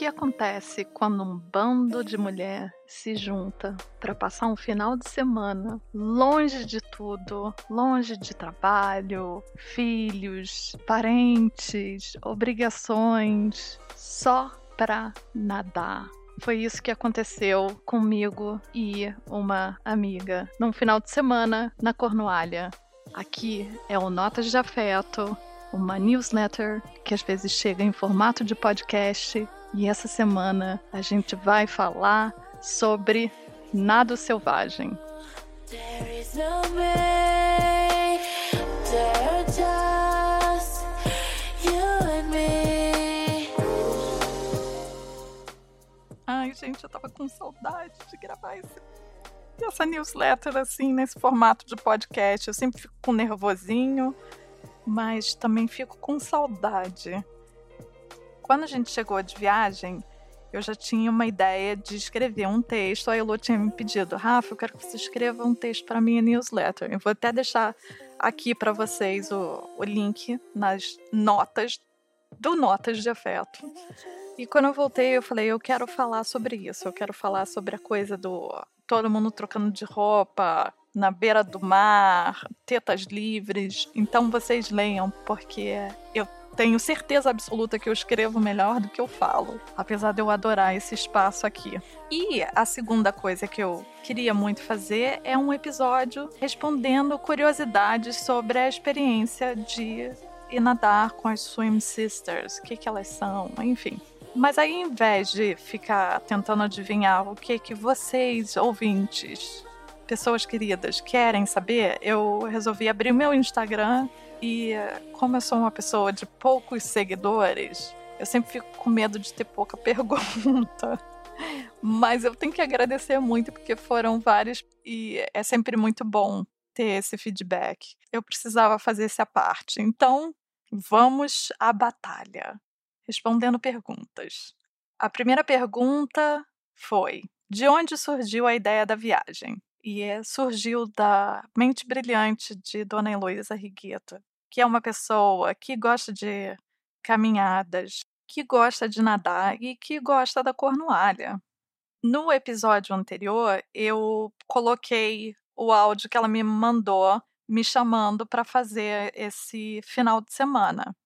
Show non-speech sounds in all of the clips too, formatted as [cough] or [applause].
que acontece quando um bando de mulher se junta para passar um final de semana longe de tudo, longe de trabalho, filhos, parentes, obrigações, só para nadar? Foi isso que aconteceu comigo e uma amiga num final de semana na Cornualha. Aqui é o Notas de Afeto, uma newsletter que às vezes chega em formato de podcast. E essa semana a gente vai falar sobre nado selvagem. Ai, gente, eu tava com saudade de gravar esse essa newsletter assim, nesse formato de podcast. Eu sempre fico com nervosinho, mas também fico com saudade. Quando a gente chegou de viagem, eu já tinha uma ideia de escrever um texto. A Elo tinha me pedido, Rafa, eu quero que você escreva um texto para minha newsletter. Eu vou até deixar aqui para vocês o, o link nas notas do Notas de Afeto. E quando eu voltei, eu falei, eu quero falar sobre isso. Eu quero falar sobre a coisa do todo mundo trocando de roupa na beira do mar, tetas livres. Então vocês leiam, porque eu tenho certeza absoluta que eu escrevo melhor do que eu falo, apesar de eu adorar esse espaço aqui. E a segunda coisa que eu queria muito fazer é um episódio respondendo curiosidades sobre a experiência de nadar com as Swim Sisters, o que, que elas são, enfim. Mas aí, em vez de ficar tentando adivinhar o que que vocês, ouvintes, pessoas queridas, querem saber, eu resolvi abrir meu Instagram e, como eu sou uma pessoa de poucos seguidores, eu sempre fico com medo de ter pouca [laughs] pergunta. Mas eu tenho que agradecer muito porque foram vários e é sempre muito bom ter esse feedback. Eu precisava fazer essa parte. Então, vamos à batalha respondendo perguntas. A primeira pergunta foi: de onde surgiu a ideia da viagem? E é, surgiu da mente brilhante de Dona Heloísa Rigueta, que é uma pessoa que gosta de caminhadas, que gosta de nadar e que gosta da cornualha. No episódio anterior, eu coloquei o áudio que ela me mandou me chamando para fazer esse final de semana.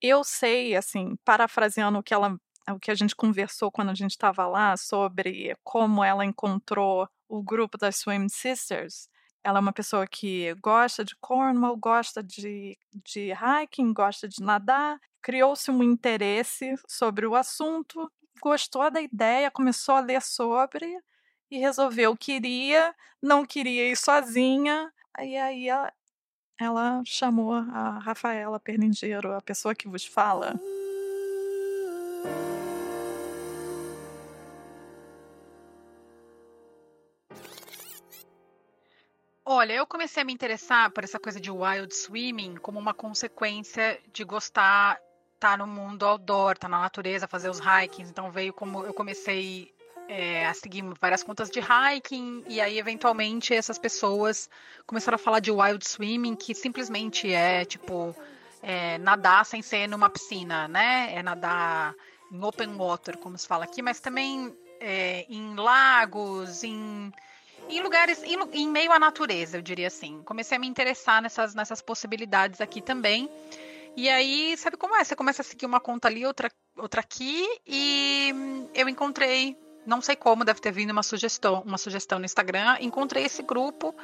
Eu sei, assim, parafraseando o que ela o que a gente conversou quando a gente estava lá sobre como ela encontrou o grupo das Swim Sisters. Ela é uma pessoa que gosta de Cornwall, gosta de, de hiking, gosta de nadar. Criou-se um interesse sobre o assunto, gostou da ideia, começou a ler sobre e resolveu que iria, não queria ir sozinha. E aí ela, ela chamou a Rafaela Perningeiro, a pessoa que vos fala. Olha, eu comecei a me interessar por essa coisa de wild swimming como uma consequência de gostar estar tá no mundo outdoor, estar tá na natureza, fazer os hikings. Então veio como eu comecei é, a seguir várias contas de hiking, e aí, eventualmente, essas pessoas começaram a falar de wild swimming, que simplesmente é tipo é, nadar sem ser numa piscina, né? É nadar em open water, como se fala aqui, mas também é, em lagos, em, em lugares, em, em, meio à natureza, eu diria assim. Comecei a me interessar nessas, nessas possibilidades aqui também. E aí, sabe como é? Você começa a seguir uma conta ali, outra, outra aqui, e eu encontrei não sei como, deve ter vindo uma sugestão, uma sugestão no Instagram. Encontrei esse grupo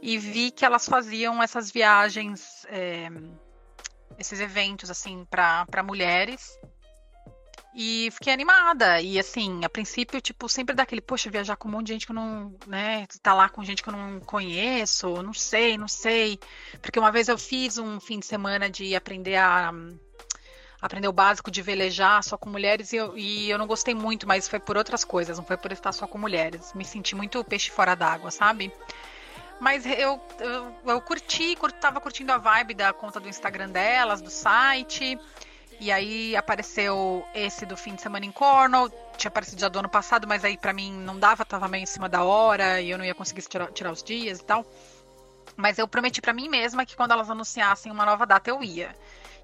e vi que elas faziam essas viagens, é, esses eventos assim para mulheres. E fiquei animada. E assim, a princípio, tipo, sempre daquele, poxa, viajar com um monte de gente que eu não, né, tá lá com gente que eu não conheço, não sei, não sei. Porque uma vez eu fiz um fim de semana de aprender a aprender o básico de velejar só com mulheres e eu, e eu não gostei muito, mas foi por outras coisas, não foi por estar só com mulheres. Me senti muito peixe fora d'água, sabe? Mas eu, eu, eu curti, cur, tava curtindo a vibe da conta do Instagram delas, do site. E aí apareceu esse do fim de semana em Cornwall. Tinha aparecido já do ano passado, mas aí para mim não dava, tava meio em cima da hora e eu não ia conseguir tirar, tirar os dias e tal. Mas eu prometi para mim mesma que quando elas anunciassem uma nova data eu ia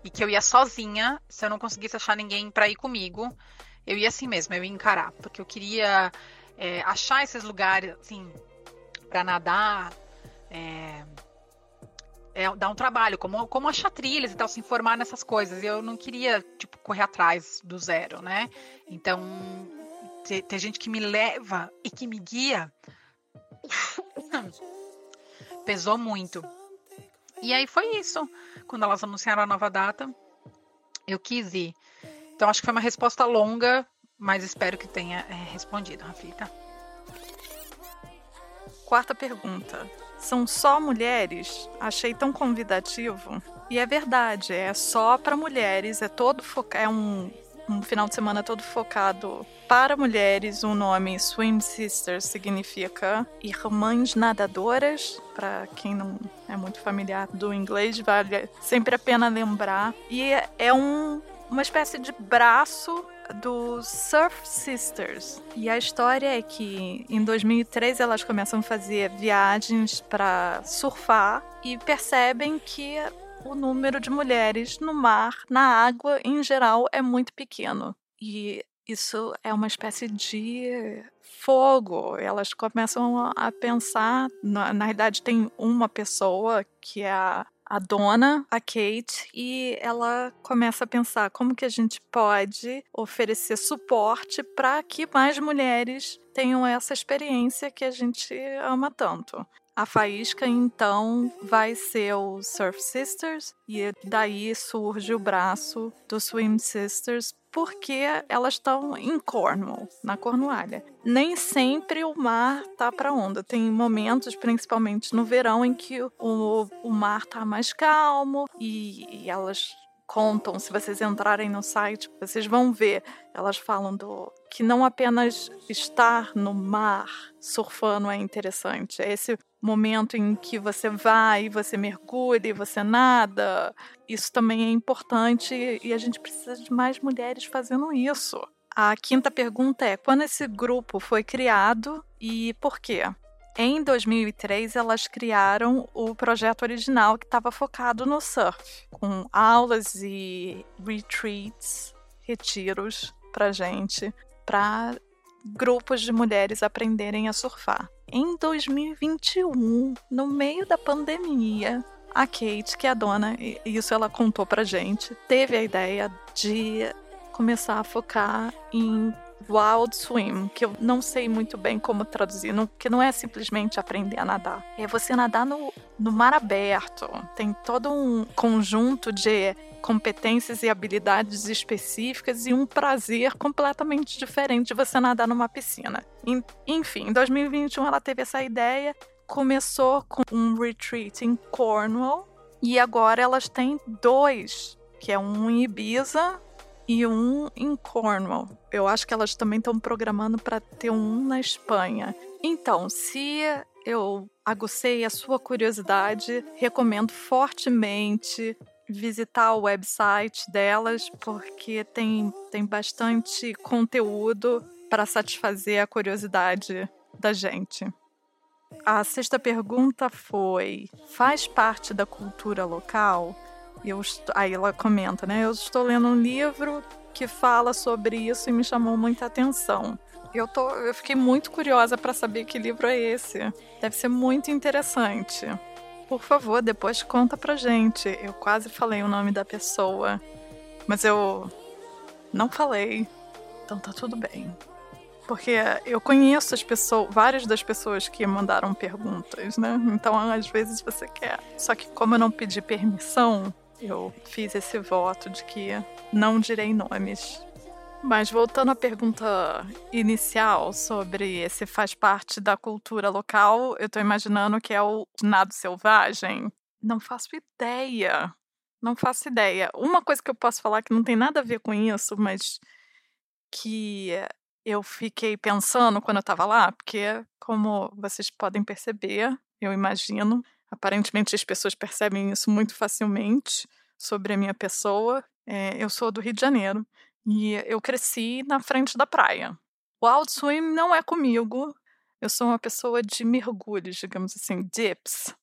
e que eu ia sozinha, se eu não conseguisse achar ninguém para ir comigo. eu ia assim mesmo, eu ia encarar, porque eu queria é, achar esses lugares, assim, para nadar, é, é, dar um trabalho, como, como achar trilhas e tal, se informar nessas coisas. Eu não queria, tipo, correr atrás do zero, né? Então, ter, ter gente que me leva e que me guia [laughs] pesou muito. E aí foi isso. Quando elas anunciaram a nova data, eu quis ir. Então acho que foi uma resposta longa, mas espero que tenha é, respondido, Rafita. Quarta pergunta. São só mulheres? Achei tão convidativo. E é verdade, é só para mulheres, é todo foca é um, um final de semana todo focado para mulheres. O nome Swim Sisters significa irmãs nadadoras. Para quem não é muito familiar do inglês, vale sempre a pena lembrar. E é um, uma espécie de braço do Surf Sisters. E a história é que em 2003 elas começam a fazer viagens para surfar e percebem que o número de mulheres no mar, na água em geral, é muito pequeno. E isso é uma espécie de fogo. Elas começam a pensar. Na, na tem uma pessoa que é a, a dona, a Kate, e ela começa a pensar como que a gente pode oferecer suporte para que mais mulheres tenham essa experiência que a gente ama tanto. A faísca, então, vai ser o Surf Sisters, e daí surge o braço do Swim Sisters, porque elas estão em Cornwall, na Cornualha. Nem sempre o mar tá para onda. Tem momentos, principalmente no verão, em que o, o mar tá mais calmo e, e elas contam, se vocês entrarem no site, vocês vão ver. Elas falam do que não apenas estar no mar surfando é interessante, é esse momento em que você vai, você mergulha, você nada. Isso também é importante e a gente precisa de mais mulheres fazendo isso. A quinta pergunta é: quando esse grupo foi criado e por quê? Em 2003, elas criaram o projeto original que estava focado no surf, com aulas e retreats, retiros para gente, para grupos de mulheres aprenderem a surfar. Em 2021, no meio da pandemia, a Kate, que é a dona, e isso ela contou pra gente, teve a ideia de começar a focar em Wild Swim, que eu não sei muito bem como traduzir, não, que não é simplesmente aprender a nadar. É você nadar no, no mar aberto. Tem todo um conjunto de competências e habilidades específicas e um prazer completamente diferente de você nadar numa piscina. Enfim, em 2021 ela teve essa ideia, começou com um retreat em Cornwall e agora elas têm dois, que é um em Ibiza e um em Cornwall. Eu acho que elas também estão programando para ter um na Espanha. Então, se eu agucei a sua curiosidade, recomendo fortemente visitar o website delas, porque tem, tem bastante conteúdo para satisfazer a curiosidade da gente. A sexta pergunta foi: faz parte da cultura local? Eu, aí ela comenta, né? Eu estou lendo um livro que fala sobre isso e me chamou muita atenção. Eu, tô, eu fiquei muito curiosa para saber que livro é esse. Deve ser muito interessante. Por favor, depois conta pra gente. Eu quase falei o nome da pessoa, mas eu não falei. Então tá tudo bem. Porque eu conheço as pessoas, várias das pessoas que mandaram perguntas, né? Então às vezes você quer. Só que como eu não pedi permissão, eu fiz esse voto de que não direi nomes. Mas voltando à pergunta inicial sobre se faz parte da cultura local, eu tô imaginando que é o nado selvagem. Não faço ideia. Não faço ideia. Uma coisa que eu posso falar que não tem nada a ver com isso, mas que eu fiquei pensando quando eu estava lá, porque, como vocês podem perceber, eu imagino, aparentemente as pessoas percebem isso muito facilmente sobre a minha pessoa. É, eu sou do Rio de Janeiro e eu cresci na frente da praia. O Wild Swim não é comigo. Eu sou uma pessoa de mergulhos, digamos assim, dips.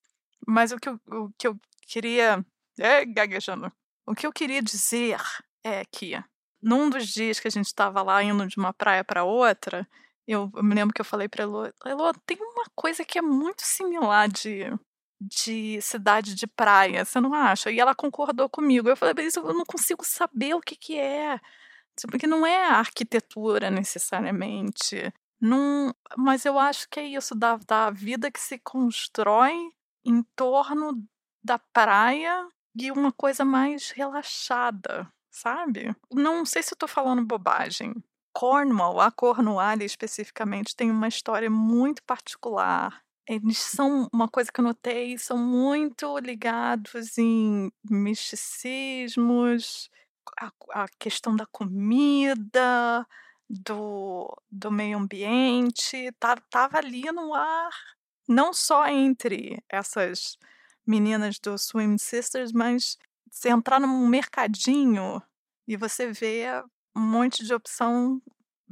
Mas o que eu, o que eu queria. É, gaguejando. O que eu queria dizer é que num dos dias que a gente estava lá indo de uma praia para outra, eu, eu, me lembro que eu falei para Elo, Elo, tem uma coisa que é muito similar de, de cidade de praia, você não acha? E ela concordou comigo. Eu falei, mas eu não consigo saber o que que é. Porque não é arquitetura necessariamente. Não, mas eu acho que é isso, da, da vida que se constrói em torno da praia e uma coisa mais relaxada, sabe? Não sei se tô falando bobagem. Cornwall, a Cornualha especificamente, tem uma história muito particular. Eles são, uma coisa que eu notei, são muito ligados em misticismos, a, a questão da comida, do, do meio ambiente, tá, tava ali no ar, não só entre essas meninas do Swim Sisters, mas você entrar num mercadinho e você vê um monte de opção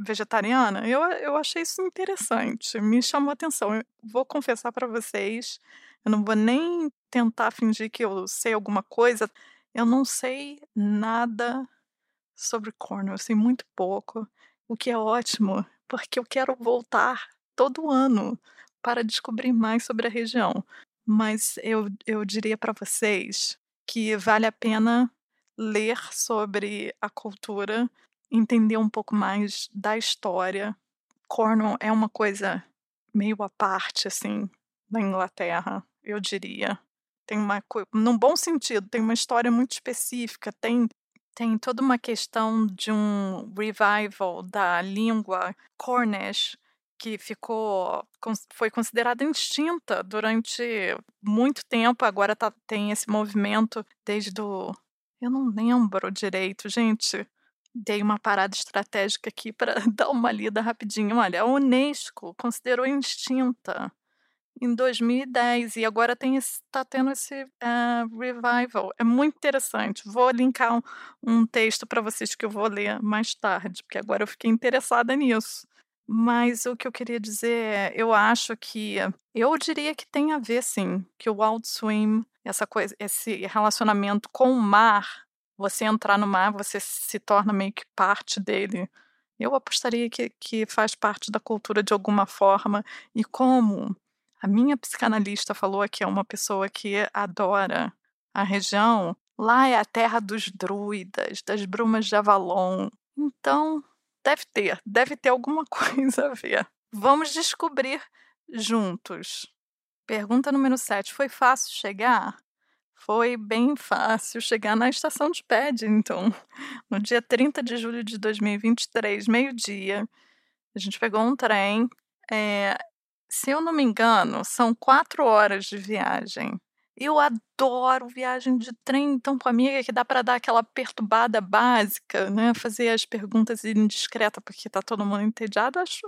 vegetariana, eu, eu achei isso interessante, me chamou a atenção. Eu vou confessar para vocês, eu não vou nem tentar fingir que eu sei alguma coisa, eu não sei nada sobre Cornwall, eu sei muito pouco, o que é ótimo, porque eu quero voltar todo ano para descobrir mais sobre a região. Mas eu, eu diria para vocês que vale a pena ler sobre a cultura, entender um pouco mais da história. Cornwall é uma coisa meio à parte, assim, da Inglaterra, eu diria. Tem uma num bom sentido, tem uma história muito específica, tem tem toda uma questão de um revival da língua Cornish que ficou foi considerada extinta durante muito tempo. Agora tá, tem esse movimento desde o eu não lembro direito, gente. Dei uma parada estratégica aqui para [laughs] dar uma lida rapidinho. Olha, a Unesco considerou extinta em 2010 e agora está tendo esse uh, revival. É muito interessante. Vou linkar um, um texto para vocês que eu vou ler mais tarde, porque agora eu fiquei interessada nisso. Mas o que eu queria dizer é, eu acho que eu diria que tem a ver sim, que o Wild Swim, essa coisa, esse relacionamento com o mar, você entrar no mar, você se torna meio que parte dele. Eu apostaria que, que faz parte da cultura de alguma forma. E como a minha psicanalista falou que é uma pessoa que adora a região, lá é a terra dos druidas, das brumas de Avalon. Então, Deve ter, deve ter alguma [laughs] coisa a ver. Vamos descobrir juntos. Pergunta número 7. Foi fácil chegar? Foi bem fácil chegar na estação de Paddington, [laughs] no dia 30 de julho de 2023, meio-dia. A gente pegou um trem. É, se eu não me engano, são quatro horas de viagem. Eu adoro viagem de trem, então com amiga que dá para dar aquela perturbada básica, né? Fazer as perguntas indiscretas porque tá todo mundo entediado. Acho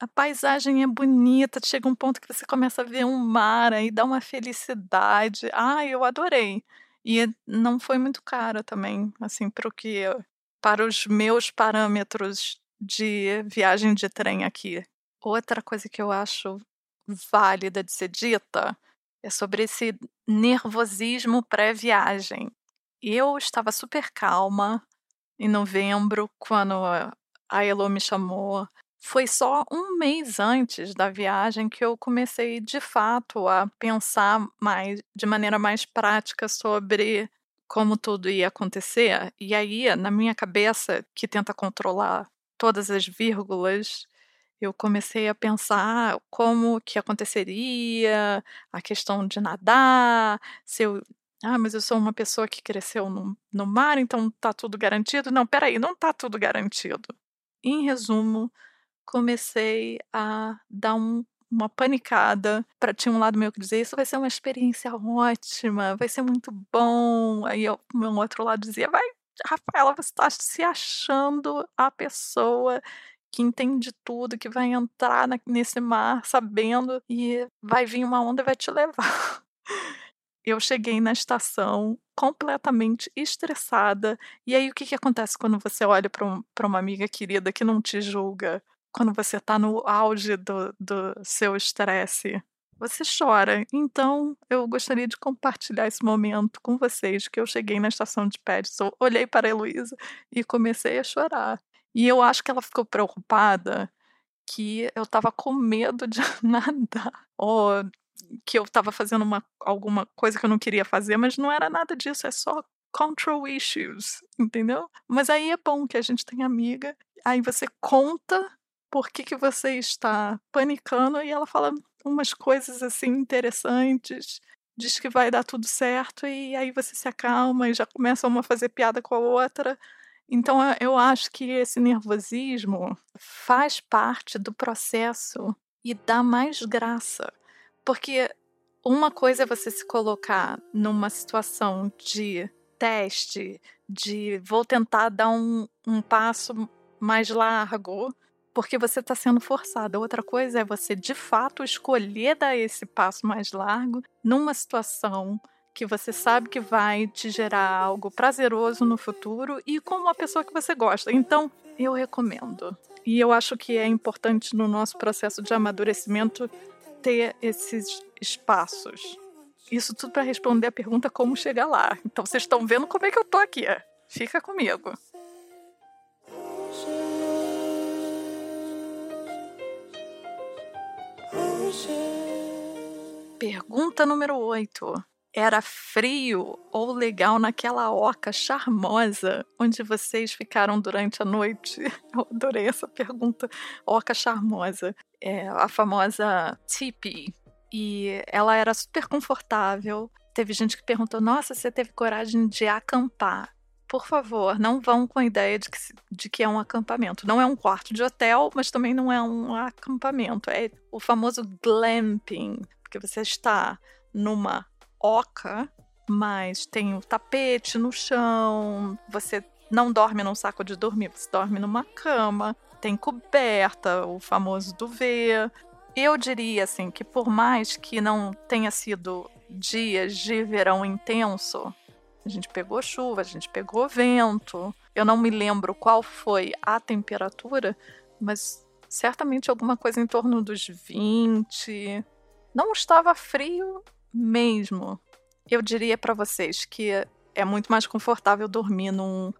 a paisagem é bonita, chega um ponto que você começa a ver um mar aí dá uma felicidade. Ah, eu adorei. E não foi muito caro também, assim, para o que para os meus parâmetros de viagem de trem aqui. Outra coisa que eu acho válida de ser dita é sobre esse nervosismo pré-viagem. Eu estava super calma em novembro, quando a Elo me chamou. Foi só um mês antes da viagem que eu comecei de fato a pensar mais, de maneira mais prática sobre como tudo ia acontecer. E aí, na minha cabeça, que tenta controlar todas as vírgulas, eu comecei a pensar como que aconteceria, a questão de nadar, se eu ah, mas eu sou uma pessoa que cresceu no, no mar, então tá tudo garantido. Não, peraí, não tá tudo garantido. Em resumo, comecei a dar um, uma panicada. Para tinha um lado meu que dizia: Isso vai ser uma experiência ótima, vai ser muito bom. Aí o meu outro lado dizia: Vai, Rafaela, você está se achando a pessoa que entende tudo, que vai entrar na, nesse mar sabendo e vai vir uma onda e vai te levar. [laughs] Eu cheguei na estação completamente estressada. E aí, o que, que acontece quando você olha para um, uma amiga querida que não te julga? Quando você está no auge do, do seu estresse? você chora. Então, eu gostaria de compartilhar esse momento com vocês, que eu cheguei na estação de Paddington, olhei para a Heloísa e comecei a chorar. E eu acho que ela ficou preocupada que eu estava com medo de [laughs] nadar, ou que eu estava fazendo uma, alguma coisa que eu não queria fazer, mas não era nada disso, é só control issues, entendeu? Mas aí é bom que a gente tem amiga, aí você conta por que, que você está panicando e ela fala umas coisas assim interessantes, diz que vai dar tudo certo e aí você se acalma e já começa uma a fazer piada com a outra. Então eu acho que esse nervosismo faz parte do processo e dá mais graça. Porque uma coisa é você se colocar numa situação de teste, de vou tentar dar um, um passo mais largo, porque você está sendo forçada. Outra coisa é você de fato escolher dar esse passo mais largo numa situação que você sabe que vai te gerar algo prazeroso no futuro e com uma pessoa que você gosta. Então, eu recomendo. E eu acho que é importante no nosso processo de amadurecimento ter esses espaços. Isso tudo para responder a pergunta como chegar lá. Então vocês estão vendo como é que eu tô aqui. Fica comigo. Pergunta número 8. Era frio ou legal naquela oca charmosa onde vocês ficaram durante a noite? [laughs] Eu adorei essa pergunta. Oca charmosa. É a famosa tipi. E ela era super confortável. Teve gente que perguntou: Nossa, você teve coragem de acampar? por favor, não vão com a ideia de que, de que é um acampamento. Não é um quarto de hotel, mas também não é um acampamento. É o famoso glamping, porque você está numa oca, mas tem o tapete no chão, você não dorme num saco de dormir, você dorme numa cama, tem coberta, o famoso duvet. Eu diria assim que por mais que não tenha sido dias de verão intenso, a gente pegou chuva, a gente pegou vento. Eu não me lembro qual foi a temperatura, mas certamente alguma coisa em torno dos 20. Não estava frio mesmo. Eu diria para vocês que é muito mais confortável dormir num,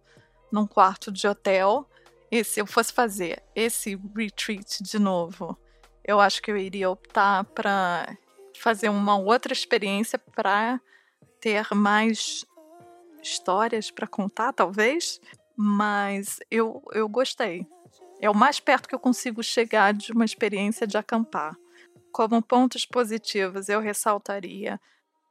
num quarto de hotel. E se eu fosse fazer esse retreat de novo, eu acho que eu iria optar para fazer uma outra experiência para ter mais histórias para contar, talvez, mas eu, eu gostei. É o mais perto que eu consigo chegar de uma experiência de acampar. Como pontos positivos, eu ressaltaria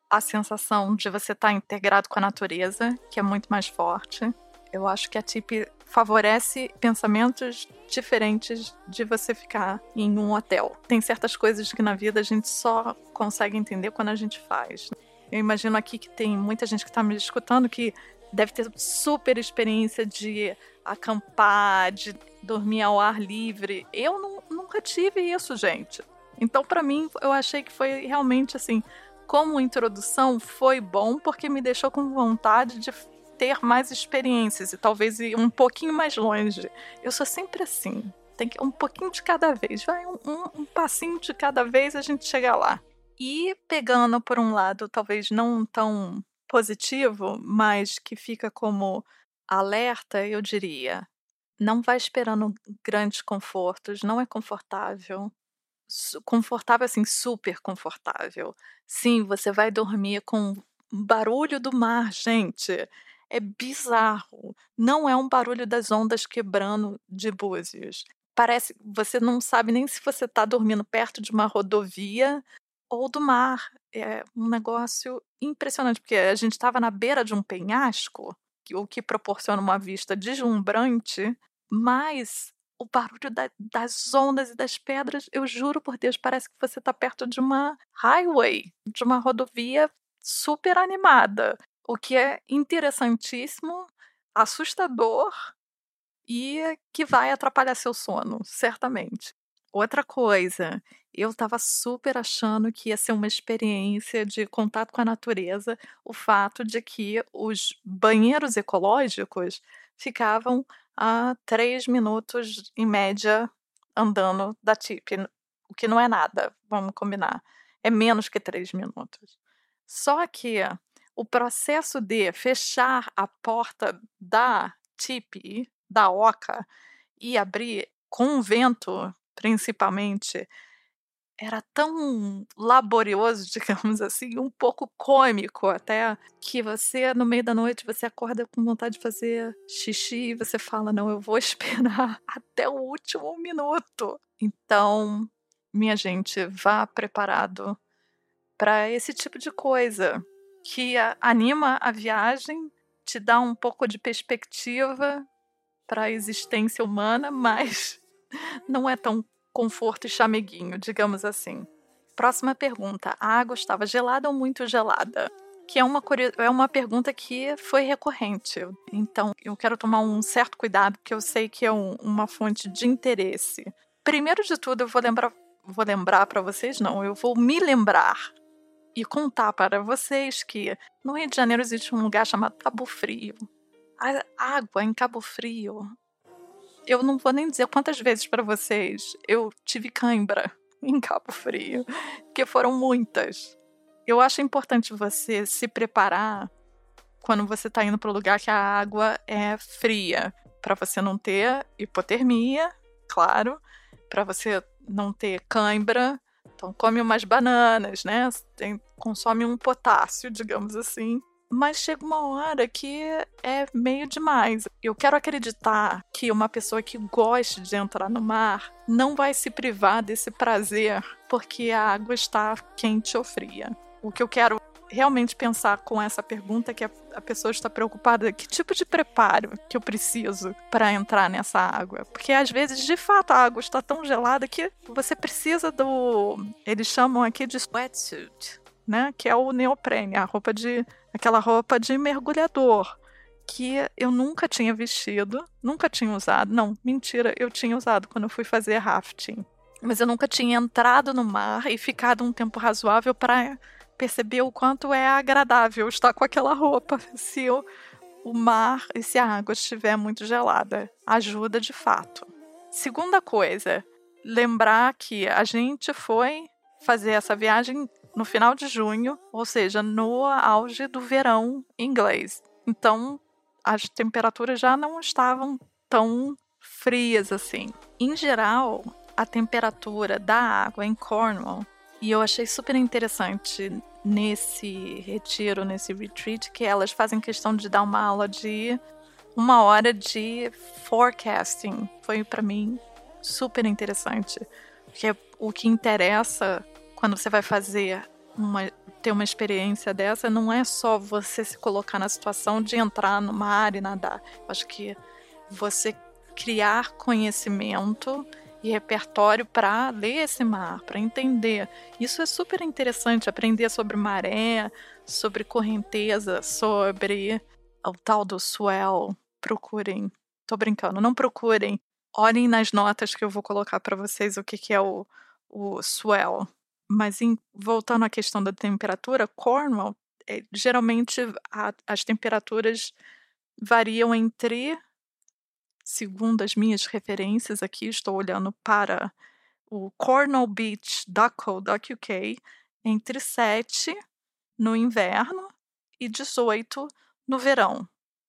a sensação de você estar tá integrado com a natureza, que é muito mais forte. Eu acho que a TIP favorece pensamentos diferentes de você ficar em um hotel. Tem certas coisas que na vida a gente só consegue entender quando a gente faz. Eu imagino aqui que tem muita gente que está me escutando que deve ter super experiência de acampar, de dormir ao ar livre. Eu não, nunca tive isso, gente. Então, para mim, eu achei que foi realmente assim, como introdução, foi bom porque me deixou com vontade de ter mais experiências e talvez ir um pouquinho mais longe. Eu sou sempre assim. Tem que um pouquinho de cada vez, vai um, um, um passinho de cada vez a gente chega lá. E pegando por um lado, talvez não tão positivo, mas que fica como alerta, eu diria: não vai esperando grandes confortos, não é confortável. Confortável, assim, super confortável. Sim, você vai dormir com barulho do mar, gente. É bizarro. Não é um barulho das ondas quebrando de Búzios. Parece, você não sabe nem se você está dormindo perto de uma rodovia ou do mar. É um negócio impressionante, porque a gente estava na beira de um penhasco, o que proporciona uma vista deslumbrante, mas o barulho da, das ondas e das pedras, eu juro por Deus, parece que você está perto de uma highway, de uma rodovia super animada, o que é interessantíssimo, assustador e que vai atrapalhar seu sono, certamente. Outra coisa, eu estava super achando que ia ser uma experiência de contato com a natureza, o fato de que os banheiros ecológicos ficavam a três minutos, em média, andando da TIP, o que não é nada, vamos combinar. é menos que três minutos. Só que o processo de fechar a porta da tipi, da oca, e abrir com o vento, principalmente, era tão laborioso, [laughs] digamos assim, um pouco cômico até, que você, no meio da noite, você acorda com vontade de fazer xixi e você fala: Não, eu vou [laughs] esperar até o último minuto. Então, minha gente, vá preparado para esse tipo de coisa que anima a viagem, te dá um pouco de perspectiva para a existência humana, [laughs] mas não é tão conforto e chameguinho, digamos assim. Próxima pergunta: a água estava gelada ou muito gelada? Que é uma, é uma pergunta que foi recorrente. Então, eu quero tomar um certo cuidado, porque eu sei que é um, uma fonte de interesse. Primeiro de tudo, eu vou lembrar, vou lembrar para vocês, não, eu vou me lembrar e contar para vocês que no Rio de Janeiro existe um lugar chamado Cabo Frio. A água em Cabo Frio. Eu não vou nem dizer quantas vezes para vocês eu tive cãibra [laughs] em Cabo Frio, que foram muitas. Eu acho importante você se preparar quando você está indo para o lugar que a água é fria, para você não ter hipotermia, claro, para você não ter cãibra, então come umas bananas, né? Tem, consome um potássio, digamos assim. Mas chega uma hora que é meio demais. Eu quero acreditar que uma pessoa que goste de entrar no mar não vai se privar desse prazer porque a água está quente ou fria. O que eu quero realmente pensar com essa pergunta que a, a pessoa está preocupada, que tipo de preparo que eu preciso para entrar nessa água? Porque às vezes, de fato, a água está tão gelada que você precisa do, eles chamam aqui de wetsuit, né? Que é o neoprene, a roupa de, aquela roupa de mergulhador que eu nunca tinha vestido, nunca tinha usado. Não, mentira, eu tinha usado quando eu fui fazer rafting. Mas eu nunca tinha entrado no mar e ficado um tempo razoável para perceber o quanto é agradável estar com aquela roupa se o, o mar e se a água estiver muito gelada. Ajuda de fato. Segunda coisa, lembrar que a gente foi fazer essa viagem no final de junho, ou seja, no auge do verão inglês. Então, as temperaturas já não estavam tão frias assim. Em geral, a temperatura da água em Cornwall e eu achei super interessante nesse retiro, nesse retreat, que elas fazem questão de dar uma aula de uma hora de forecasting. Foi para mim super interessante. Porque o que interessa quando você vai fazer uma ter uma experiência dessa não é só você se colocar na situação de entrar no mar e nadar. Eu acho que você criar conhecimento e repertório para ler esse mar, para entender. Isso é super interessante, aprender sobre maré, sobre correnteza, sobre o tal do swell. Procurem. Tô brincando, não procurem. Olhem nas notas que eu vou colocar para vocês o que, que é o, o swell. Mas em, voltando à questão da temperatura, Cornwall, é, geralmente a, as temperaturas variam entre segundo as minhas referências aqui, estou olhando para o Cornwall Beach UK, entre 7 no inverno e 18 no verão.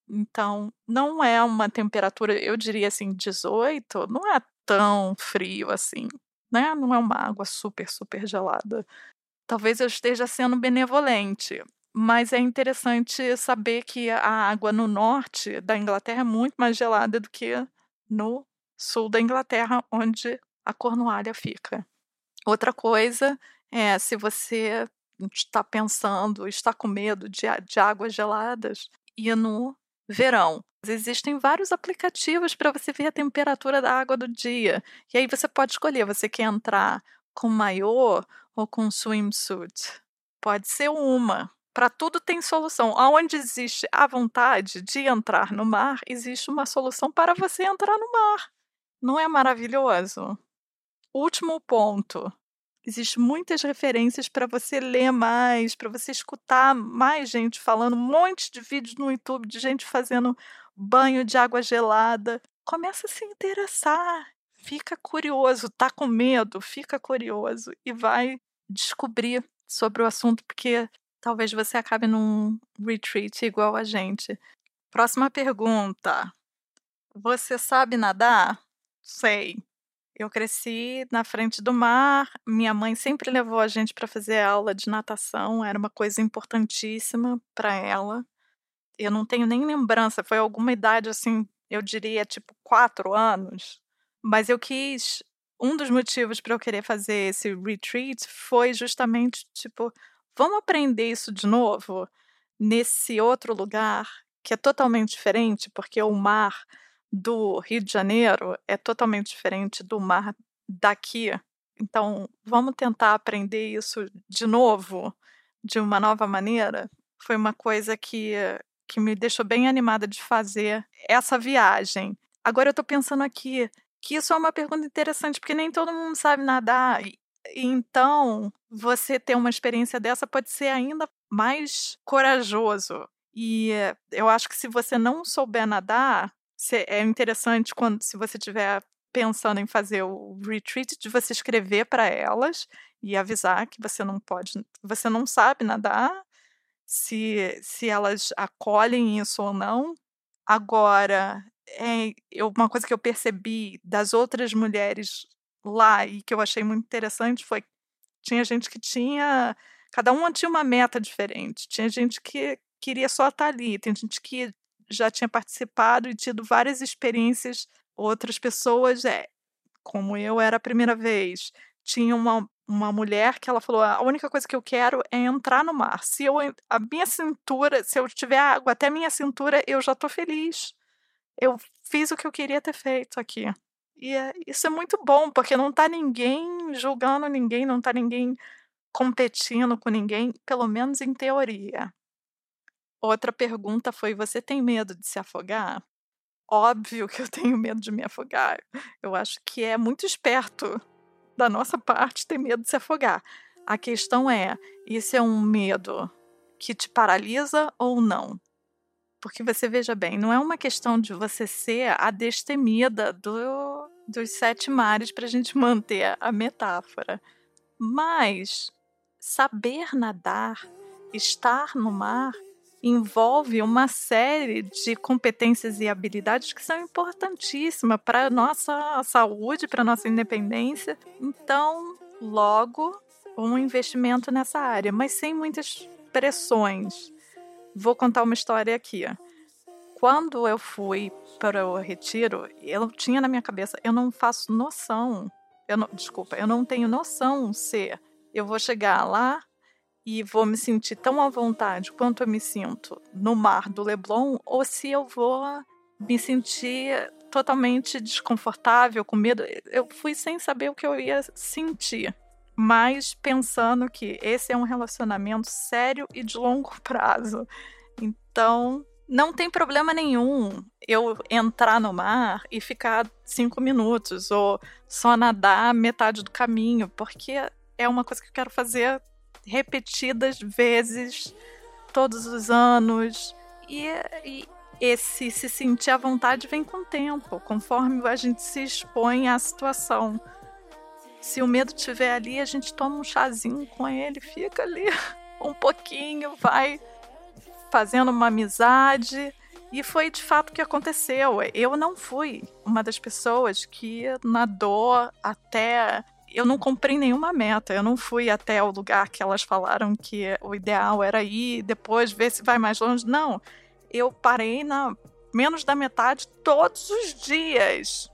Então, não é uma temperatura, eu diria assim, 18, não é tão frio assim, né? Não é uma água super, super gelada. Talvez eu esteja sendo benevolente, mas é interessante saber que a água no norte da Inglaterra é muito mais gelada do que no sul da Inglaterra, onde a Cornualha fica. Outra coisa é se você está pensando, está com medo de, de águas geladas, e no verão. Existem vários aplicativos para você ver a temperatura da água do dia. E aí você pode escolher, você quer entrar com maiô ou com swimsuit? Pode ser uma. Para tudo tem solução. Aonde existe a vontade de entrar no mar, existe uma solução para você entrar no mar. Não é maravilhoso? Último ponto. Existem muitas referências para você ler mais, para você escutar mais gente falando, um monte de vídeos no YouTube de gente fazendo banho de água gelada. Começa a se interessar, fica curioso, tá com medo, fica curioso e vai descobrir sobre o assunto, porque talvez você acabe num retreat igual a gente. Próxima pergunta. Você sabe nadar? Sei. Eu cresci na frente do mar. Minha mãe sempre levou a gente para fazer aula de natação, era uma coisa importantíssima para ela. Eu não tenho nem lembrança, foi alguma idade assim, eu diria tipo quatro anos. Mas eu quis. Um dos motivos para eu querer fazer esse retreat foi justamente tipo, vamos aprender isso de novo nesse outro lugar que é totalmente diferente, porque o mar do Rio de Janeiro é totalmente diferente do mar daqui. Então, vamos tentar aprender isso de novo, de uma nova maneira. Foi uma coisa que, que me deixou bem animada de fazer essa viagem. Agora eu estou pensando aqui que isso é uma pergunta interessante, porque nem todo mundo sabe nadar. Então, você ter uma experiência dessa pode ser ainda mais corajoso. E eu acho que se você não souber nadar, é interessante quando se você estiver pensando em fazer o retreat de você escrever para elas e avisar que você não pode, você não sabe nadar, se se elas acolhem isso ou não. Agora, é, uma coisa que eu percebi das outras mulheres lá e que eu achei muito interessante foi tinha gente que tinha cada uma tinha uma meta diferente. Tinha gente que queria só estar ali, tem gente que já tinha participado e tido várias experiências. Outras pessoas, é, como eu, era a primeira vez. Tinha uma, uma mulher que ela falou: a única coisa que eu quero é entrar no mar. Se eu a minha cintura, se eu tiver água até minha cintura, eu já estou feliz. Eu fiz o que eu queria ter feito aqui. E é, isso é muito bom, porque não está ninguém julgando ninguém, não está ninguém competindo com ninguém, pelo menos em teoria. Outra pergunta foi: você tem medo de se afogar? Óbvio que eu tenho medo de me afogar. Eu acho que é muito esperto da nossa parte ter medo de se afogar. A questão é: isso é um medo que te paralisa ou não? Porque você veja bem, não é uma questão de você ser a destemida do, dos sete mares para a gente [laughs] manter a metáfora. Mas saber nadar, estar no mar, envolve uma série de competências e habilidades que são importantíssimas para a nossa saúde, para a nossa independência. Então, logo, um investimento nessa área, mas sem muitas pressões. Vou contar uma história aqui. Quando eu fui para o retiro, eu tinha na minha cabeça, eu não faço noção, eu não, desculpa, eu não tenho noção se eu vou chegar lá e vou me sentir tão à vontade quanto eu me sinto no mar do Leblon, ou se eu vou me sentir totalmente desconfortável, com medo. Eu fui sem saber o que eu ia sentir, mas pensando que esse é um relacionamento sério e de longo [laughs] prazo. Então, não tem problema nenhum eu entrar no mar e ficar cinco minutos, ou só nadar metade do caminho, porque é uma coisa que eu quero fazer repetidas vezes, todos os anos. E, e esse se sentir à vontade vem com o tempo, conforme a gente se expõe à situação. Se o medo estiver ali, a gente toma um chazinho com ele, fica ali um pouquinho, vai fazendo uma amizade. E foi de fato o que aconteceu. Eu não fui uma das pessoas que nadou até eu não cumpri nenhuma meta. Eu não fui até o lugar que elas falaram que o ideal era ir, depois ver se vai mais longe. Não. Eu parei na menos da metade todos os dias.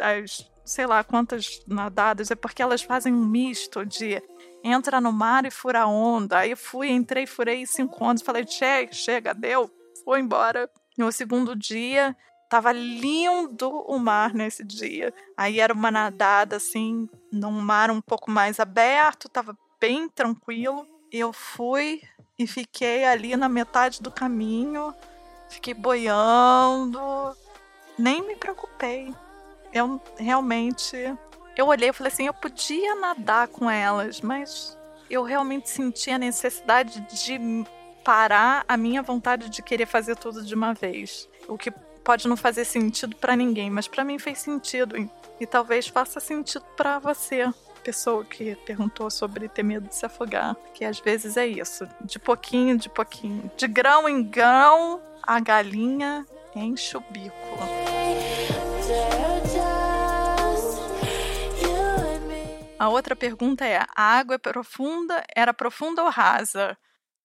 As, sei lá quantas nadadas, é porque elas fazem um misto de entra no mar e fura onda. Aí fui, entrei, furei cinco ondas, falei, chega, chega, deu, foi embora. No segundo dia, Tava lindo o mar nesse dia. Aí era uma nadada assim, num mar um pouco mais aberto, tava bem tranquilo. Eu fui e fiquei ali na metade do caminho, fiquei boiando, nem me preocupei. Eu realmente eu olhei e falei assim, eu podia nadar com elas, mas eu realmente senti a necessidade de parar a minha vontade de querer fazer tudo de uma vez. O que pode não fazer sentido para ninguém, mas para mim fez sentido e, e talvez faça sentido para você. pessoa que perguntou sobre ter medo de se afogar, que às vezes é isso, de pouquinho, de pouquinho, de grão em grão, a galinha enche o bico. A outra pergunta é: a água é profunda? Era profunda ou rasa?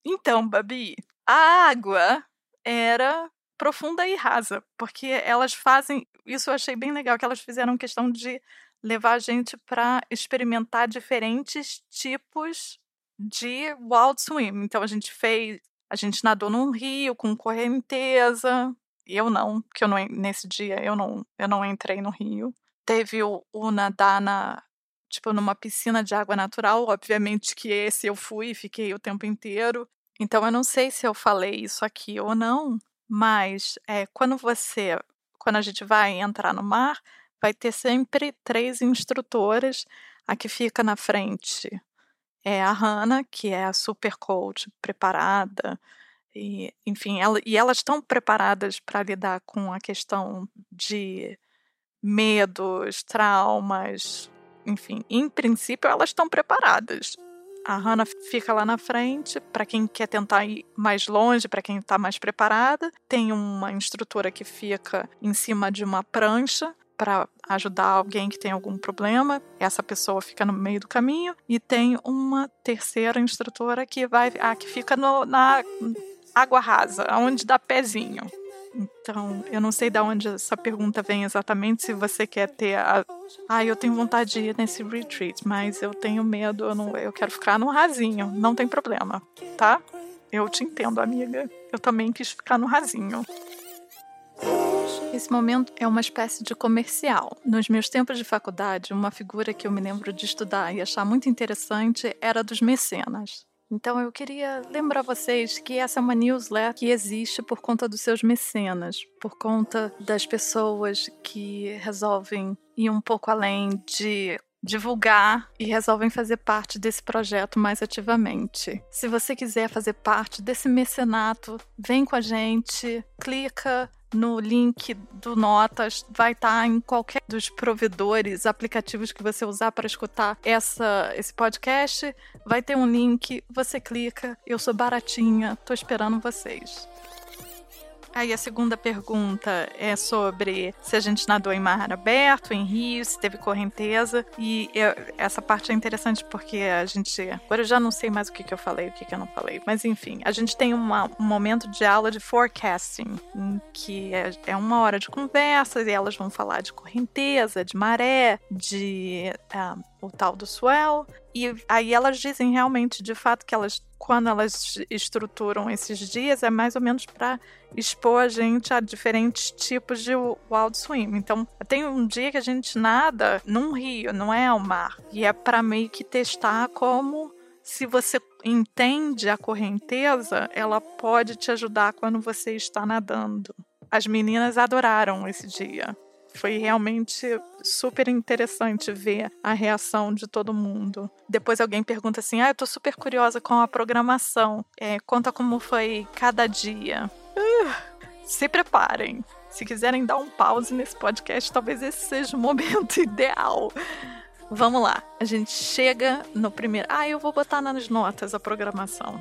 Então, Babi, a água era profunda e rasa, porque elas fazem. Isso eu achei bem legal, que elas fizeram questão de levar a gente para experimentar diferentes tipos de wild swim. Então a gente fez, a gente nadou num rio com correnteza. Eu não, porque eu não nesse dia eu não, eu não entrei no rio. Teve o, o nadar na tipo numa piscina de água natural, obviamente que esse eu fui e fiquei o tempo inteiro. Então eu não sei se eu falei isso aqui ou não, mas é, quando você, quando a gente vai entrar no mar, vai ter sempre três instrutoras. A que fica na frente é a Hannah, que é a super coach preparada. E, enfim, ela, e elas estão preparadas para lidar com a questão de medos, traumas, enfim, em princípio elas estão preparadas. A Hannah fica lá na frente para quem quer tentar ir mais longe, para quem está mais preparada. Tem uma instrutora que fica em cima de uma prancha para ajudar alguém que tem algum problema. Essa pessoa fica no meio do caminho e tem uma terceira instrutora que vai, a que fica no, na água rasa, onde dá pezinho. Então, eu não sei de onde essa pergunta vem exatamente, se você quer ter a. Ah, eu tenho vontade de ir nesse retreat, mas eu tenho medo, eu, não, eu quero ficar no rasinho. Não tem problema, tá? Eu te entendo, amiga. Eu também quis ficar no rasinho. Esse momento é uma espécie de comercial. Nos meus tempos de faculdade, uma figura que eu me lembro de estudar e achar muito interessante era dos mecenas. Então eu queria lembrar vocês que essa é uma newsletter que existe por conta dos seus mecenas, por conta das pessoas que resolvem ir um pouco além de divulgar e resolvem fazer parte desse projeto mais ativamente. Se você quiser fazer parte desse mecenato, vem com a gente, clica no link do Notas, vai estar tá em qualquer dos provedores, aplicativos que você usar para escutar essa, esse podcast. Vai ter um link, você clica. Eu sou baratinha, tô esperando vocês. Aí a segunda pergunta é sobre se a gente nadou em mar aberto, em rio, se teve correnteza. E eu, essa parte é interessante porque a gente. Agora eu já não sei mais o que, que eu falei, o que, que eu não falei. Mas enfim, a gente tem uma, um momento de aula de forecasting, em que é, é uma hora de conversa e elas vão falar de correnteza, de maré, de. Uh, o tal do swell. E aí elas dizem realmente, de fato, que elas, quando elas estruturam esses dias, é mais ou menos para expor a gente a diferentes tipos de wild swim. Então, tem um dia que a gente nada num rio, não é ao mar. E é para meio que testar como se você entende a correnteza, ela pode te ajudar quando você está nadando. As meninas adoraram esse dia. Foi realmente super interessante ver a reação de todo mundo. Depois alguém pergunta assim: Ah, eu tô super curiosa com a programação. É, conta como foi cada dia. Uh, se preparem. Se quiserem dar um pause nesse podcast, talvez esse seja o [laughs] momento ideal. Vamos lá. A gente chega no primeiro. Ah, eu vou botar nas notas a programação,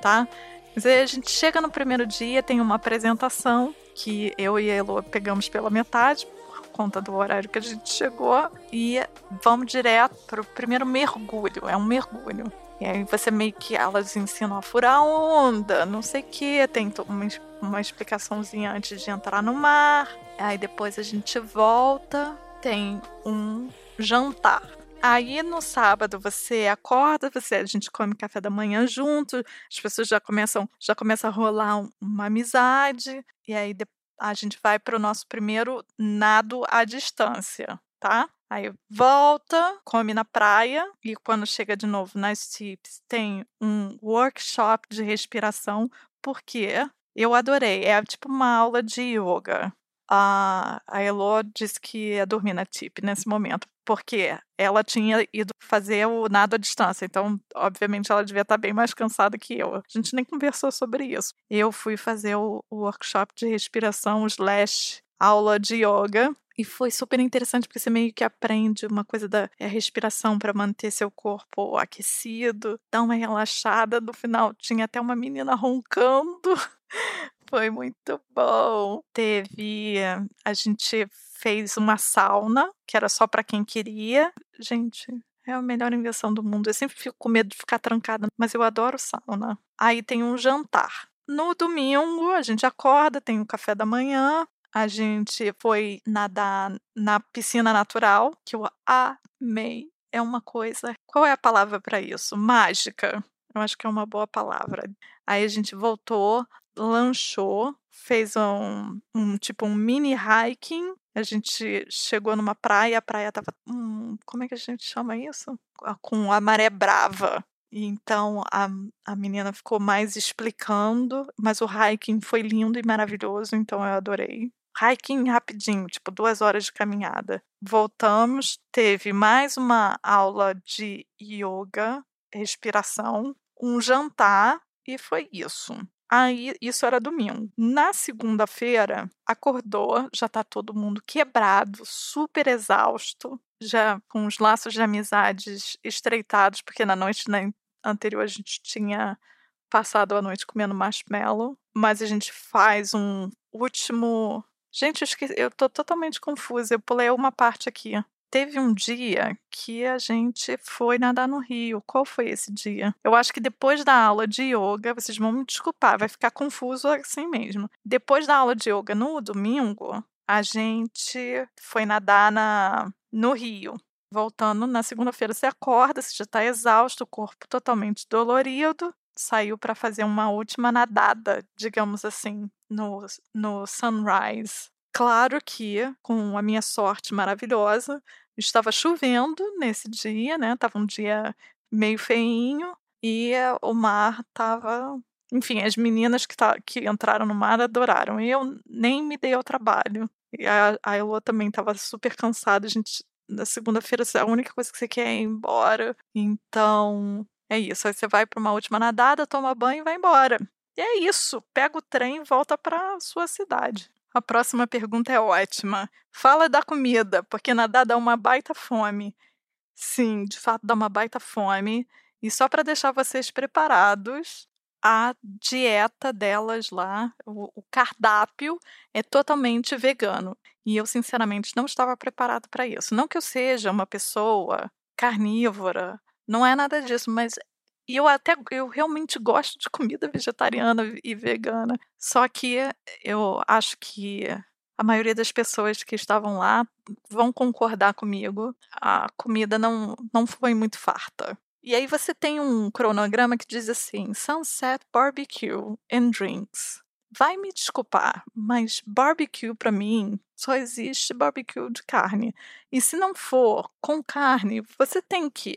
tá? Mas aí a gente chega no primeiro dia, tem uma apresentação que eu e a Elo pegamos pela metade, conta do horário que a gente chegou e vamos direto para o primeiro mergulho. É um mergulho. E aí você meio que elas ensinam a furar onda, não sei o que, tem uma, uma explicaçãozinha antes de entrar no mar. Aí depois a gente volta, tem um jantar. Aí no sábado você acorda, você a gente come café da manhã junto, as pessoas já começam já começa a rolar uma amizade e aí a gente vai para o nosso primeiro nado à distância, tá? Aí volta, come na praia e quando chega de novo nas tips tem um workshop de respiração, porque eu adorei. É tipo uma aula de yoga. A, a Elo disse que ia dormir na tip nesse momento, porque ela tinha ido fazer o nado à distância, então, obviamente, ela devia estar bem mais cansada que eu. A gente nem conversou sobre isso. Eu fui fazer o, o workshop de respiração slash aula de yoga. E foi super interessante porque você meio que aprende uma coisa da é, respiração para manter seu corpo aquecido, dá uma relaxada. No final tinha até uma menina roncando. [laughs] Foi muito bom. Teve. A gente fez uma sauna, que era só para quem queria. Gente, é a melhor invenção do mundo. Eu sempre fico com medo de ficar trancada, mas eu adoro sauna. Aí tem um jantar. No domingo, a gente acorda, tem o café da manhã. A gente foi nadar na piscina natural, que eu amei. É uma coisa. Qual é a palavra para isso? Mágica. Eu acho que é uma boa palavra. Aí a gente voltou, lanchou, fez um, um tipo um mini hiking. A gente chegou numa praia, a praia tava. Hum, como é que a gente chama isso? Com a maré brava. Então a, a menina ficou mais explicando, mas o hiking foi lindo e maravilhoso, então eu adorei. Hiking rapidinho, tipo duas horas de caminhada. Voltamos, teve mais uma aula de yoga, respiração, um jantar e foi isso. Aí, isso era domingo. Na segunda-feira, acordou, já tá todo mundo quebrado, super exausto, já com os laços de amizades estreitados, porque na noite anterior a gente tinha passado a noite comendo marshmallow, mas a gente faz um último. Gente, eu, esqueci, eu tô totalmente confusa, eu pulei uma parte aqui teve um dia que a gente foi nadar no rio. Qual foi esse dia? Eu acho que depois da aula de yoga, vocês vão me desculpar, vai ficar confuso assim mesmo. Depois da aula de yoga no domingo, a gente foi nadar na, no rio. Voltando na segunda-feira, você acorda, você já está exausto, o corpo totalmente dolorido. Saiu para fazer uma última nadada, digamos assim, no, no sunrise. Claro que, com a minha sorte maravilhosa, Estava chovendo nesse dia, né? Tava um dia meio feinho e o mar estava. Enfim, as meninas que, tá, que entraram no mar adoraram. Eu nem me dei ao trabalho. E a, a Elo também estava super cansada. A gente, na segunda-feira, a única coisa que você quer é ir embora. Então, é isso. Aí você vai para uma última nadada, toma banho e vai embora. E é isso. Pega o trem e volta para sua cidade. A próxima pergunta é ótima. Fala da comida, porque nadar dá uma baita fome. Sim, de fato dá uma baita fome. E só para deixar vocês preparados, a dieta delas lá, o, o, cardápio é totalmente vegano. E eu, sinceramente, não estava preparado para isso. Não que eu seja uma pessoa carnívora, não é nada disso, mas e eu até eu realmente gosto de comida vegetariana e vegana. Só que eu acho que a maioria das pessoas que estavam lá vão concordar comigo. A comida não, não foi muito farta. E aí você tem um cronograma que diz assim: Sunset Barbecue and Drinks. Vai me desculpar, mas barbecue para mim só existe barbecue de carne. E se não for com carne, você tem que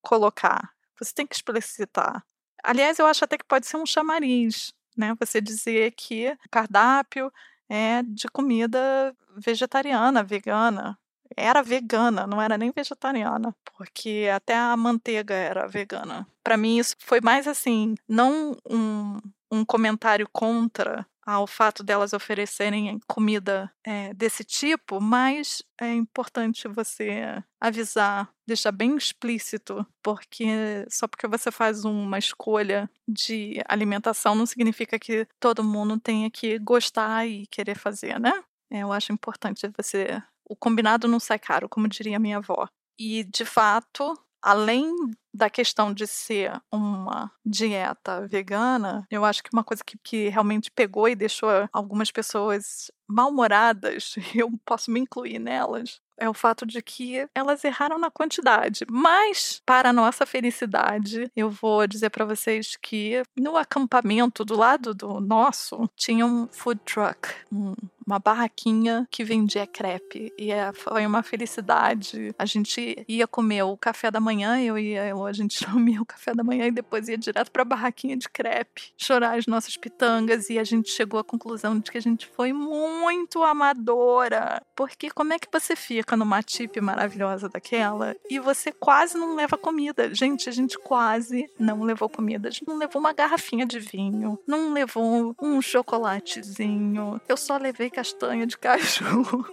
colocar você tem que explicitar. Aliás, eu acho até que pode ser um chamariz, né? Você dizer que cardápio é de comida vegetariana, vegana. Era vegana, não era nem vegetariana, porque até a manteiga era vegana. Para mim, isso foi mais assim, não um, um comentário contra ao fato delas oferecerem comida é, desse tipo, mas é importante você avisar, deixar bem explícito, porque só porque você faz uma escolha de alimentação não significa que todo mundo tenha que gostar e querer fazer, né? É, eu acho importante você. O combinado não sai caro, como diria minha avó. E, de fato, além da questão de ser uma dieta vegana, eu acho que uma coisa que, que realmente pegou e deixou algumas pessoas mal-humoradas, [laughs] eu posso me incluir nelas, é o fato de que elas erraram na quantidade. Mas, para nossa felicidade, eu vou dizer para vocês que no acampamento do lado do nosso tinha um food truck, um, uma barraquinha que vendia crepe. E é, foi uma felicidade. A gente ia comer o café da manhã, eu e eu, a gente [laughs] comia o café da manhã e depois ia direto para a barraquinha de crepe, chorar as nossas pitangas. E a gente chegou à conclusão de que a gente foi muito amadora. Porque como é que você fica numa tip maravilhosa daquela e você quase não leva comida? Gente, a gente quase não levou comida. A gente não levou uma garrafinha de vinho, não levou um chocolatezinho. Eu só levei café castanha de caju.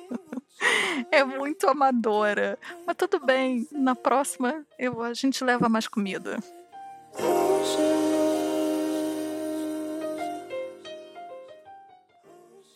[laughs] é muito amadora. Mas tudo bem, na próxima eu, a gente leva mais comida.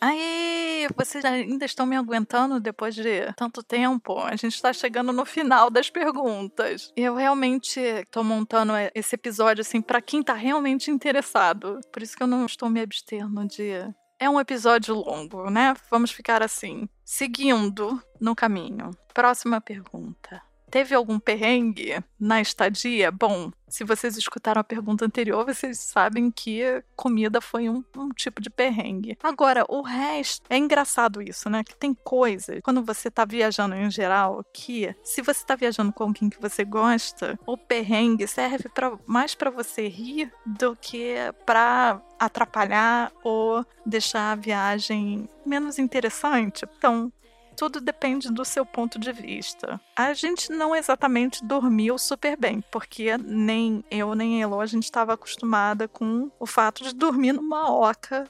Aí, vocês ainda estão me aguentando depois de tanto tempo? A gente está chegando no final das perguntas. Eu realmente estou montando esse episódio assim para quem está realmente interessado. Por isso que eu não estou me abstendo de é um episódio longo, né? Vamos ficar assim, seguindo no caminho. Próxima pergunta. Teve algum perrengue na estadia? Bom, se vocês escutaram a pergunta anterior, vocês sabem que comida foi um, um, tipo de perrengue. Agora, o resto. É engraçado isso, né? Que tem coisas, quando você tá viajando em geral, que se você tá viajando com alguém que você gosta, o perrengue serve pra, mais para você rir do que para atrapalhar ou deixar a viagem menos interessante. Então, tudo depende do seu ponto de vista. A gente não exatamente dormiu super bem, porque nem eu nem Elo a gente estava acostumada com o fato de dormir numa oca,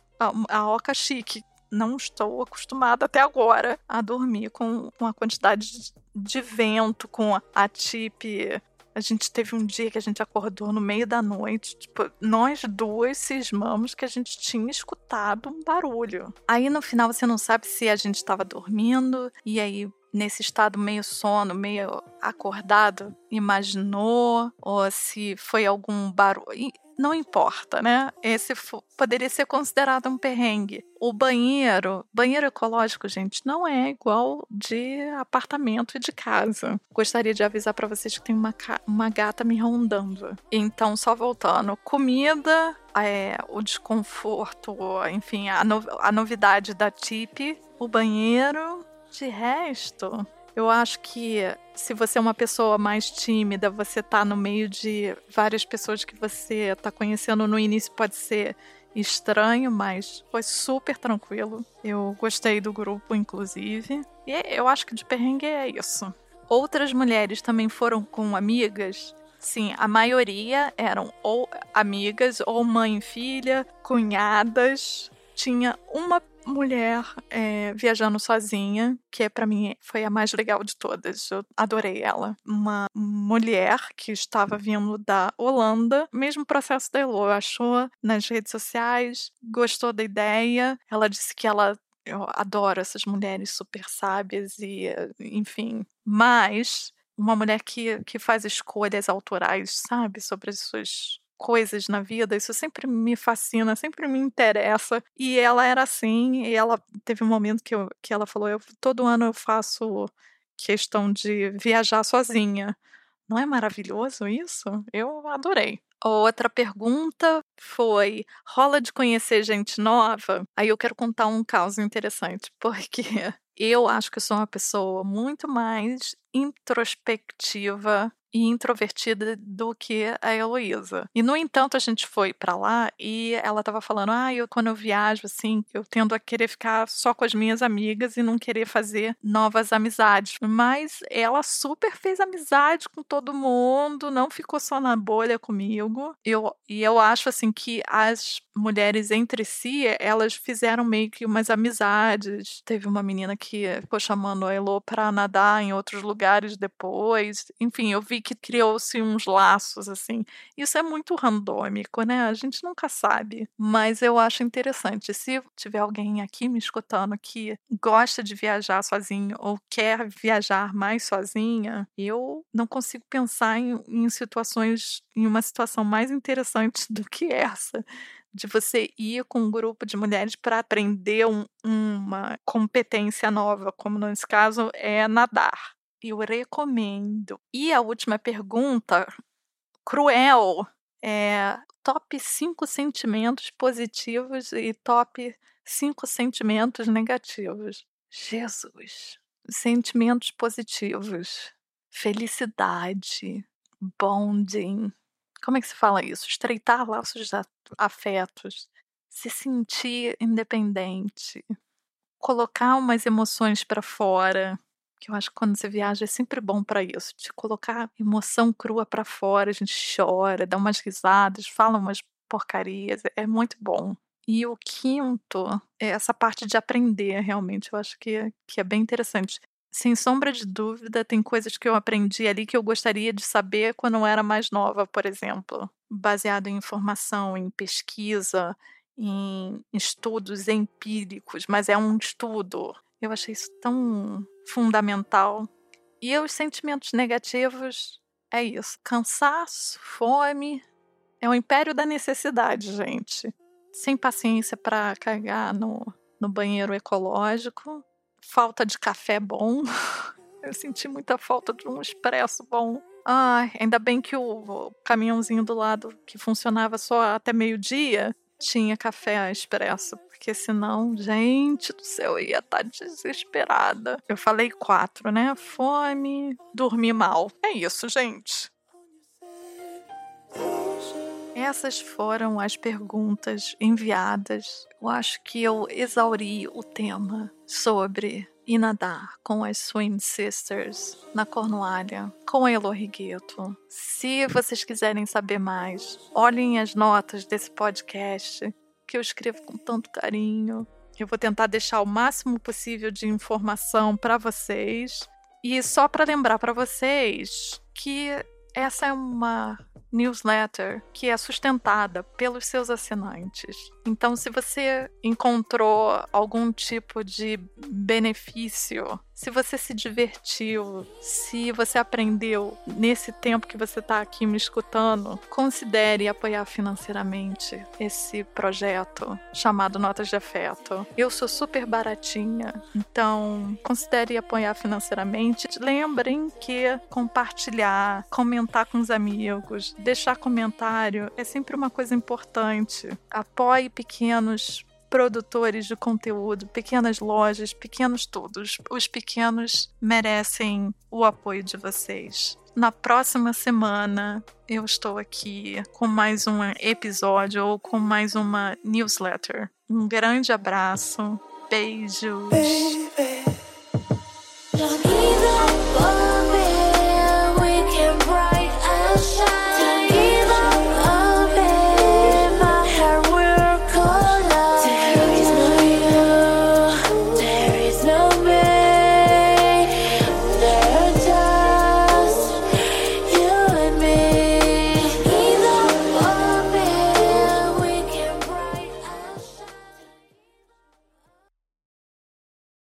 a oca chique. Não estou acostumada até agora a dormir com uma quantidade de vento, com a tip a gente teve um dia que a gente acordou no meio da noite, tipo, nós duas cismamos que a gente tinha escutado um barulho. Aí no final você não sabe se a gente estava dormindo e aí nesse estado meio sono, meio acordado, imaginou ou se foi algum barulho não importa, né? Esse poderia ser considerado um perrengue. O banheiro, banheiro ecológico, gente, não é igual de apartamento e de casa. Gostaria de avisar para vocês que tem uma, uma gata me rondando. Então, só voltando, comida, é, o desconforto, enfim, a, no, a novidade da TIP, o banheiro, de resto, eu acho que se você é uma pessoa mais tímida, você tá no meio de várias pessoas que você tá conhecendo no início, pode ser estranho, mas foi super tranquilo. Eu gostei do grupo, inclusive. E eu acho que de perrengue é isso. Outras mulheres também foram com amigas. Sim, a maioria eram ou amigas, ou mãe e filha, cunhadas. Tinha uma mulher é, viajando sozinha, que é para mim foi a mais legal de todas. Eu adorei ela. Uma mulher que estava vindo da Holanda, mesmo processo da Elo, achou nas redes sociais, gostou da ideia. Ela disse que ela eu adoro essas mulheres super sábias e, enfim. Mas uma mulher que, que faz escolhas autorais, sabe, sobre as suas coisas na vida, isso sempre me fascina, sempre me interessa. E ela era assim, e ela teve um momento que, eu, que ela falou: eu, todo ano eu faço questão de viajar sozinha. Não é maravilhoso isso? Eu adorei. Outra pergunta foi: rola de conhecer gente nova? Aí eu quero contar um caso interessante, [laughs] porque eu acho que sou uma pessoa muito mais introspectiva e introvertida do que a Heloísa. E no entanto, a gente foi para lá e ela tava falando: "Ah, eu quando eu viajo assim, eu tendo a querer ficar só com as minhas amigas e não querer fazer novas amizades". Mas ela super fez amizade com todo mundo, não ficou só na bolha comigo. Eu e eu acho assim que as mulheres entre si, elas fizeram meio que umas amizades. Teve uma menina que ficou chamando a Elo para nadar em outros lugares depois. Enfim, eu vi que criou-se uns laços assim. Isso é muito randômico, né? A gente nunca sabe, mas eu acho interessante. Se tiver alguém aqui me escutando que gosta de viajar sozinho ou quer viajar mais sozinha, eu não consigo pensar em, em situações, em uma situação mais interessante [laughs] do que essa de você ir com um grupo de mulheres para aprender um, uma competência nova, como nesse caso é nadar. Eu recomendo. E a última pergunta, cruel, é top 5 sentimentos positivos e top 5 sentimentos negativos. Jesus. Sentimentos positivos. Felicidade. Bonding como é que se fala isso? Estreitar laços de afetos, se sentir independente, colocar umas emoções para fora, que eu acho que quando você viaja é sempre bom para isso, de colocar emoção crua para fora, a gente chora, dá umas risadas, fala umas porcarias, é muito bom. E o quinto é essa parte de aprender, realmente. Eu acho que, que é bem interessante. Sem sombra de dúvida, tem coisas que eu aprendi ali que eu gostaria de saber quando eu era mais nova, por exemplo. Baseado em informação, em pesquisa, em estudos empíricos, mas é um estudo. Eu achei isso tão fundamental. E os sentimentos negativos é isso: cansaço, fome. É o império da necessidade, gente. Sem paciência para carregar no, no banheiro ecológico. Falta de café bom. [laughs] Eu senti muita falta de um expresso bom. Ai, ainda bem que o caminhãozinho do lado que funcionava só até meio-dia tinha café expresso, porque senão, gente do céu, eu ia estar tá desesperada. Eu falei quatro, né? Fome, dormir mal. É isso, gente. Essas foram as perguntas enviadas. Eu acho que eu exauri o tema sobre e nadar com as Swim Sisters na Cornualha, com a Elo Rigueto. Se vocês quiserem saber mais, olhem as notas desse podcast que eu escrevo com tanto carinho. Eu vou tentar deixar o máximo possível de informação para vocês. E só para lembrar para vocês que essa é uma newsletter que é sustentada pelos seus assinantes. Então, se você encontrou algum tipo de benefício, se você se divertiu, se você aprendeu nesse tempo que você está aqui me escutando, considere apoiar financeiramente esse projeto chamado Notas de Afeto. Eu sou super baratinha, então considere apoiar financeiramente. Lembrem que compartilhar, comentar com os amigos, deixar comentário é sempre uma coisa importante. Apoie pequenos produtores de conteúdo, pequenas lojas, pequenos todos. Os pequenos merecem o apoio de vocês. Na próxima semana eu estou aqui com mais um episódio ou com mais uma newsletter. Um grande abraço, beijos. Baby,